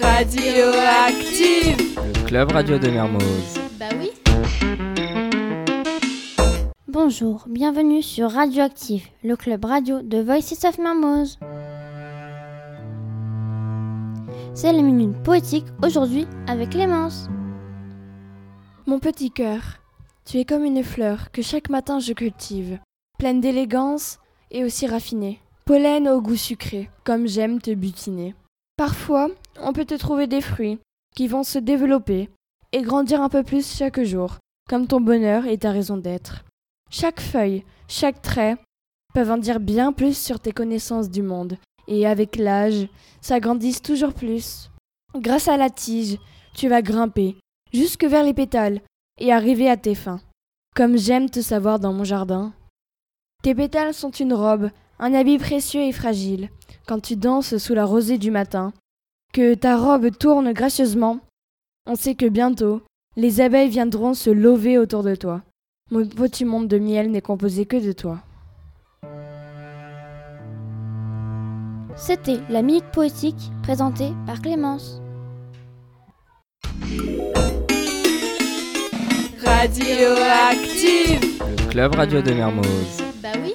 Radioactive Le club radio de Mermoz. Bah oui. Bonjour, bienvenue sur Radioactive, le club radio de Voices of Mermoz. C'est la minute poétique aujourd'hui avec Clémence. Mon petit cœur, tu es comme une fleur que chaque matin je cultive, pleine d'élégance et aussi raffinée, pollen au goût sucré, comme j'aime te butiner. Parfois, on peut te trouver des fruits qui vont se développer et grandir un peu plus chaque jour, comme ton bonheur et ta raison d'être. Chaque feuille, chaque trait peuvent en dire bien plus sur tes connaissances du monde, et avec l'âge, s'agrandissent toujours plus. Grâce à la tige, tu vas grimper, jusque vers les pétales, et arriver à tes fins. Comme j'aime te savoir dans mon jardin. Tes pétales sont une robe, un habit précieux et fragile, quand tu danses sous la rosée du matin, que ta robe tourne gracieusement, on sait que bientôt, les abeilles viendront se lever autour de toi. Mon petit monde de miel n'est composé que de toi. C'était la minute poétique présentée par Clémence. Radioactive Le club radio de Mermoz. Bah oui.